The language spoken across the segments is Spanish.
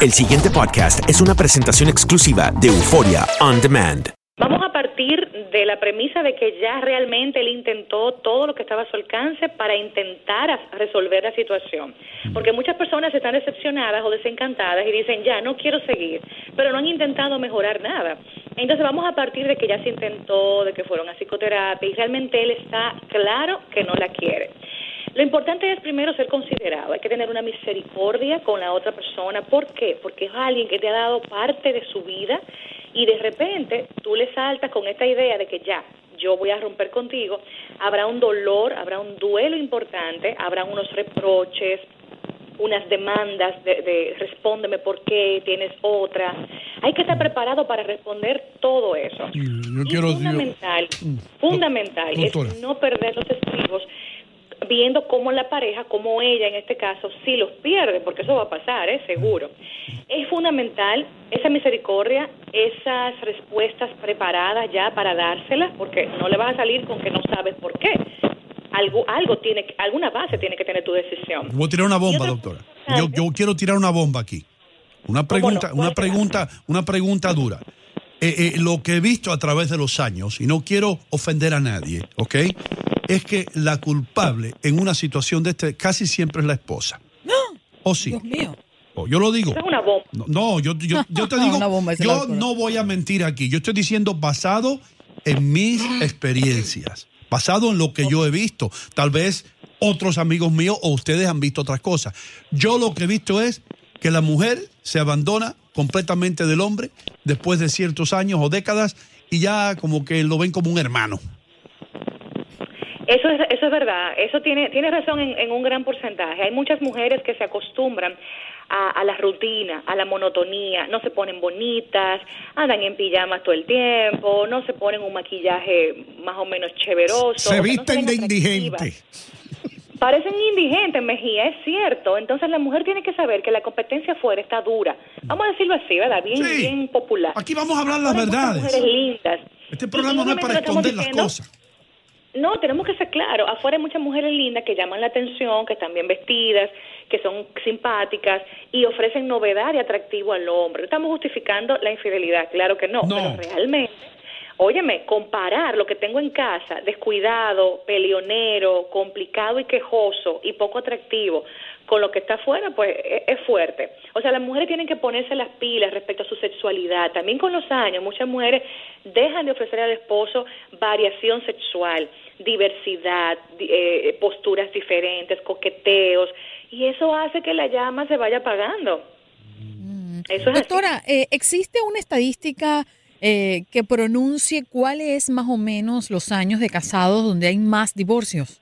El siguiente podcast es una presentación exclusiva de Euforia On Demand. Vamos a partir de la premisa de que ya realmente él intentó todo lo que estaba a su alcance para intentar resolver la situación. Porque muchas personas están decepcionadas o desencantadas y dicen, ya, no quiero seguir, pero no han intentado mejorar nada. Entonces vamos a partir de que ya se intentó, de que fueron a psicoterapia y realmente él está claro que no la quiere. Lo importante es primero ser considerado, hay que tener una misericordia con la otra persona. ¿Por qué? Porque es alguien que te ha dado parte de su vida y de repente tú le saltas con esta idea de que ya, yo voy a romper contigo, habrá un dolor, habrá un duelo importante, habrá unos reproches, unas demandas de, de respóndeme por qué, tienes otra. Hay que estar preparado para responder todo eso. Yo Y quiero fundamental, fundamental Doctora. es no perder los estribos viendo cómo la pareja, como ella en este caso, sí los pierde, porque eso va a pasar, ¿eh? seguro. Es fundamental esa misericordia, esas respuestas preparadas ya para dárselas, porque no le vas a salir con que no sabes por qué. Algo, algo tiene, alguna base tiene que tener tu decisión. Voy a tirar una bomba, doctora. Yo, yo quiero tirar una bomba aquí. Una pregunta, una pregunta, una pregunta dura. Eh, eh, lo que he visto a través de los años, y no quiero ofender a nadie, ¿ok? Es que la culpable en una situación de este casi siempre es la esposa. No. ¿O sí? Dios mío. yo lo digo. Es una bomba. No, no, yo, yo, yo te digo, Una bomba, yo no voy a mentir aquí. Yo estoy diciendo basado en mis experiencias, basado en lo que yo he visto. Tal vez otros amigos míos o ustedes han visto otras cosas. Yo lo que he visto es que la mujer se abandona completamente del hombre después de ciertos años o décadas y ya como que lo ven como un hermano. Eso es, eso es verdad, eso tiene, tiene razón en, en un gran porcentaje. Hay muchas mujeres que se acostumbran a, a la rutina, a la monotonía, no se ponen bonitas, andan en pijamas todo el tiempo, no se ponen un maquillaje más o menos cheveroso. Se no visten de atractivas. indigente. Parecen indigentes, Mejía, es cierto. Entonces la mujer tiene que saber que la competencia afuera está dura. Vamos a decirlo así, ¿verdad? Bien, Sí. bien popular. Aquí vamos a hablar las muchas verdades. mujeres lindas. Este programa no es para esconder las cosas. No, tenemos que ser claros. Afuera hay muchas mujeres lindas que llaman la atención, que están bien vestidas, que son simpáticas y ofrecen novedad y atractivo al hombre. Estamos justificando la infidelidad, claro que no, pero realmente, óyeme, comparar lo que tengo en casa, descuidado, peleonero, complicado y quejoso y poco atractivo, con lo que está afuera, pues es, es fuerte. O sea, las mujeres tienen que ponerse las pilas respecto a su sexualidad. También con los años, muchas mujeres dejan de ofrecer al esposo variación sexual. Diversidad, di- eh, posturas diferentes, coqueteos, y eso hace que la llama se vaya apagando. Eso es así. Doctora, eh, ¿existe una estadística eh, que pronuncie cuáles es más o menos los años de casados donde hay más divorcios?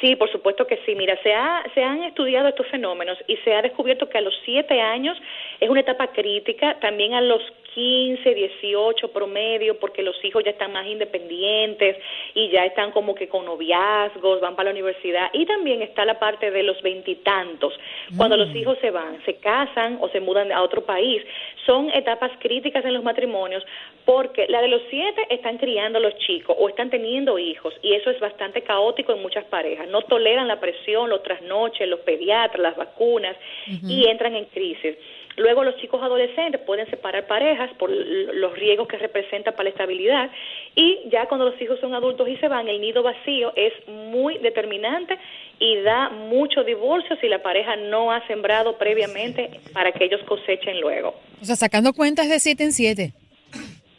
Sí, por supuesto que sí. Mira, se, ha, se han estudiado estos fenómenos y se ha descubierto que a los siete años es una etapa crítica, también a los 15, 18 promedio, porque los hijos ya están más independientes y ya están como que con noviazgos, van para la universidad. Y también está la parte de los veintitantos, cuando los hijos se van, se casan o se mudan a otro país. Son etapas críticas en los matrimonios porque la de los siete están criando a los chicos o están teniendo hijos y eso es bastante caótico en muchas parejas. No toleran la presión, los trasnoches, los pediatras, las vacunas y entran en crisis. Luego los chicos adolescentes pueden separar parejas por los riesgos que representa para la estabilidad y ya cuando los hijos son adultos y se van, el nido vacío es muy determinante y da mucho divorcio si la pareja no ha sembrado previamente para que ellos cosechen luego. O sea, sacando cuentas de siete en siete.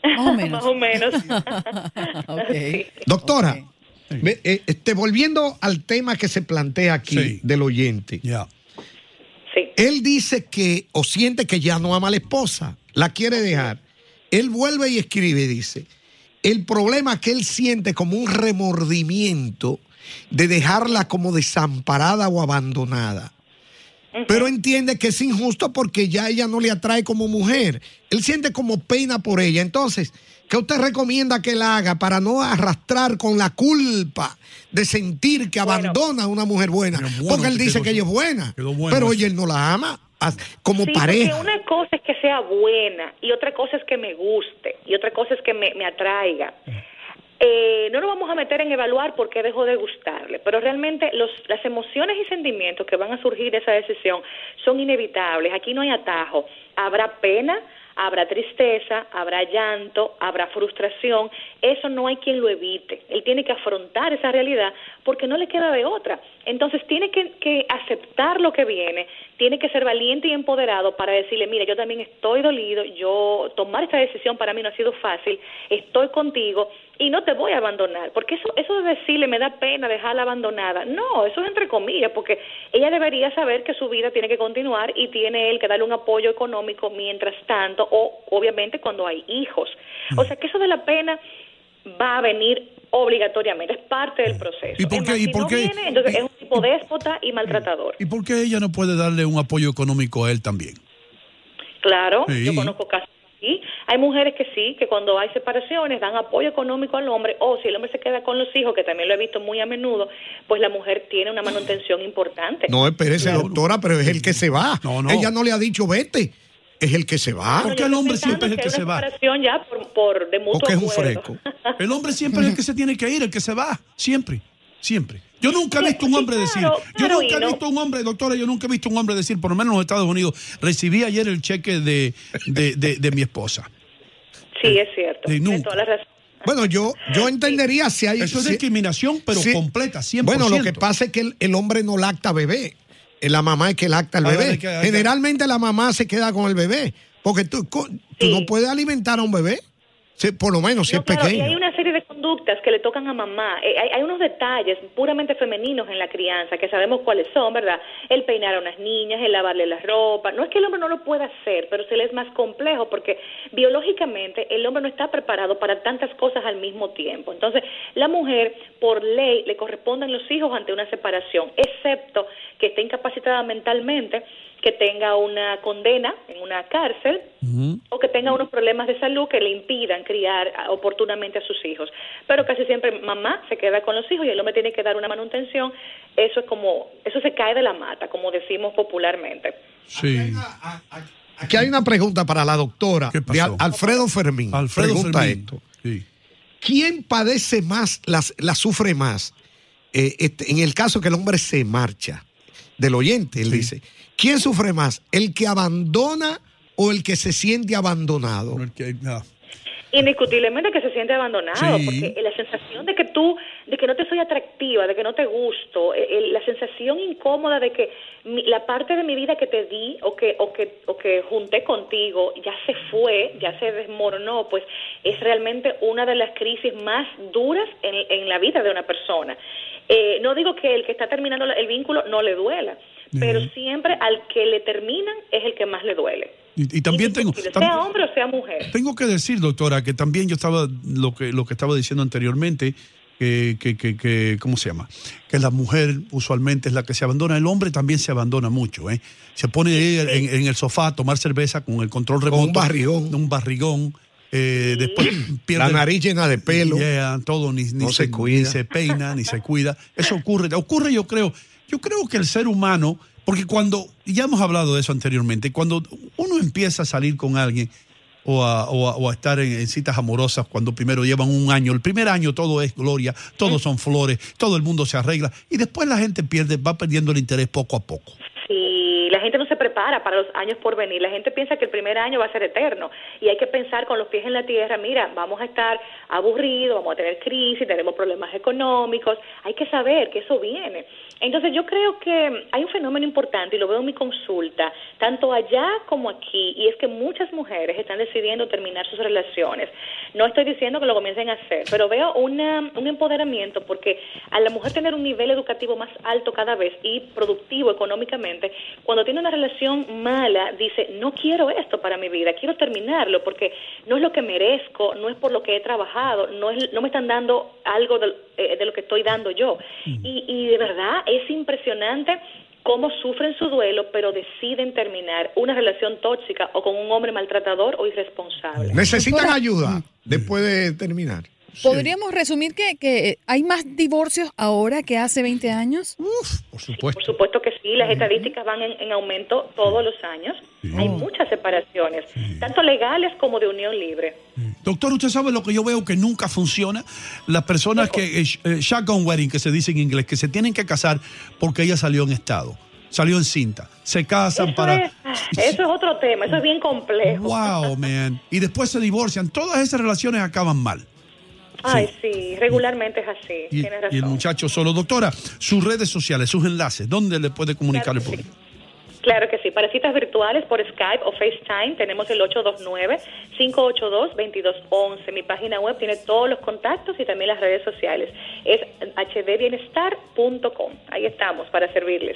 Más o menos. Más o menos. Doctora, ve, eh, este, volviendo al tema que se plantea aquí del oyente. Él dice que o siente que ya no ama a la esposa, la quiere dejar. Él vuelve y escribe, dice, el problema que él siente como un remordimiento de dejarla como desamparada o abandonada. Pero entiende que es injusto porque ya ella no le atrae como mujer. Él siente como pena por ella. Entonces, ¿qué usted recomienda que él haga para no arrastrar con la culpa de sentir que abandona a una mujer buena? porque él dice que ella es buena, pero ella él no la ama como Sí, pareja. Porque una cosa es que sea buena y otra cosa es que me guste y otra cosa es que me, me atraiga. Eh, no nos vamos a meter en evaluar por qué dejó de gustarle, pero realmente los, las emociones y sentimientos que van a surgir de esa decisión son inevitables. Aquí no hay atajo. Habrá pena, habrá tristeza, habrá llanto, habrá frustración. Eso no hay quien lo evite. Él tiene que afrontar esa realidad porque no le queda de otra. Entonces tiene que, que aceptar lo que viene, tiene que ser valiente y empoderado para decirle, mira, yo también estoy dolido, yo tomar esta decisión para mí no ha sido fácil, estoy contigo y no te voy a abandonar, porque eso eso de decirle me da pena dejarla abandonada, no, eso es entre comillas, porque ella debería saber que su vida tiene que continuar y tiene él que darle un apoyo económico mientras tanto o obviamente cuando hay hijos. O sea que eso de la pena va a venir obligatoriamente, es parte del proceso. ¿Y por qué? ¿Y si por no qué? viene, entonces es un tipo déspota y maltratador. ¿Y por qué ella no puede darle un apoyo económico a él también? Claro, Sí. yo conozco casos así. Hay mujeres que sí, que cuando hay separaciones dan apoyo económico al hombre, o si el hombre se queda con los hijos, que también lo he visto muy a menudo, pues la mujer tiene una manutención importante. No, espérese, doctora, pero es el que se va. Ella no le ha dicho vete, es el que se va. Porque el hombre siempre es el que se va. ya por, por de mutuo Porque es un acuerdo. freco. El hombre siempre es el que se tiene que ir, el que se va. Siempre. Siempre. Yo nunca he visto un hombre decir, yo nunca he visto un hombre, doctora, yo nunca he visto un hombre decir, por lo menos en los Estados Unidos, recibí ayer el cheque de, de, de- de mi esposa. Sí, es cierto. Tiene nunca. toda la razón. Bueno, yo, yo entendería si hay... Eso es si- discriminación, pero Sí. completa, 100%. Bueno, lo que pasa es que el, el hombre no lacta bebé. Eh, La mamá es que lacta al ver, bebé. hay que- hay que- Generalmente la mamá se queda con el bebé. Porque tú, co- tú no puedes alimentar a un bebé. Sí, por lo menos si No, es claro, y pequeño. hay una serie de conductas que le tocan a mamá. Eh, hay, hay unos detalles puramente femeninos en la crianza que sabemos cuáles son, ¿verdad? El peinar a unas niñas, el lavarle la ropa. No es que el hombre no lo pueda hacer, pero se le es más complejo porque biológicamente el hombre no está preparado para tantas cosas al mismo tiempo. Entonces, la mujer, por ley, le corresponden los hijos ante una separación, excepto que esté incapacitada mentalmente, que tenga una condena en una cárcel o que tenga unos problemas de salud que le impidan criar oportunamente a sus hijos. Pero casi siempre mamá se queda con los hijos y el hombre tiene que dar una manutención. Eso es como, eso se cae de la mata, como decimos popularmente. Sí. Aquí hay una pregunta para la doctora. De Alfredo Fermín. Alfredo Pregunta Fermín. esto. Sí. ¿Quién padece más, las, la sufre más? Eh, este, en el caso que el hombre se marcha, del oyente, él dice, ¿quién sufre más? ¿El que abandona o el que se siente abandonado? El que-. Indiscutiblemente que se siente abandonado, porque la sensación de que tú, de que no te soy atractiva, de que no te gusto, eh, la sensación incómoda de que la parte de mi vida que te di o que, o que, o que junté contigo ya se fue, ya se desmoronó, pues es realmente una de las crisis más duras en, en la vida de una persona. Eh, no digo que el que está terminando el vínculo no le duela, pero siempre al que le terminan es el que más le duele. Y, también tengo sea hombre o sea mujer. Tengo que decir, doctora, que también yo estaba lo que lo que estaba diciendo anteriormente. Que, que, que, ¿cómo se llama? Que la mujer usualmente es la que se abandona, el hombre también se abandona mucho, ¿eh? Se pone en, el sofá a tomar cerveza con el control remoto. un barrigón. Un barrigón. Eh, después pierde la nariz llena de pelo. todo ni, ni, se, cuida. ni se peina, ni se cuida. Eso ocurre. Ocurre, yo creo, yo creo que el ser humano, porque cuando, ya hemos hablado de eso anteriormente, cuando uno empieza a salir con alguien o a, o a, estar en, citas amorosas, cuando primero llevan un año, el primer año todo es gloria, todos son flores, todo el mundo se arregla y después la gente pierde, va perdiendo el interés poco a poco. Sí, la gente no se prepara para los años por venir. La gente piensa que el primer año va a ser eterno y hay que pensar con los pies en la tierra, mira, vamos a estar aburridos, vamos a tener crisis, tenemos problemas económicos, hay que saber que eso viene. Entonces yo creo que hay un fenómeno importante y lo veo en mi consulta, tanto allá como aquí, y es que muchas mujeres están decidiendo terminar sus relaciones. No estoy diciendo que lo comiencen a hacer, pero veo una, un empoderamiento porque a la mujer tener un nivel educativo más alto cada vez y productivo económicamente, cuando tiene una relación mala, dice, no quiero esto para mi vida, quiero terminarlo porque no es lo que merezco, no es por lo que he trabajado, no, es, no me están dando algo de, eh, de lo que estoy dando yo. Y, y de verdad es impresionante cómo sufren su duelo, pero deciden terminar una relación tóxica o con un hombre maltratador o irresponsable. ¿Necesitan ayuda después de terminar? ¿Podríamos resumir que, que, hay más divorcios ahora que hace 20 años? Uf, por supuesto. por supuesto que sí, las estadísticas van en, aumento todos los años. Hay muchas separaciones, tanto legales como de unión libre. Doctor, ¿usted sabe lo que yo veo que nunca funciona? Las personas que, eh, eh, shotgun wedding, que se dice en inglés, que se tienen que casar porque ella salió en estado, salió en cinta, se casan para... eso es otro tema, eso es bien complejo. Wow, man. Y después se divorcian, todas esas relaciones acaban mal. Ay, sí, regularmente es así. Y, razón. y, el muchacho solo. Doctora, sus redes sociales, sus enlaces, ¿dónde le puede comunicar el público? Claro que sí. Para citas virtuales por Skype o FaceTime tenemos el 829-582-2211. Mi página web tiene todos los contactos y también las redes sociales. Es hdbienestar.com. Ahí estamos para servirles.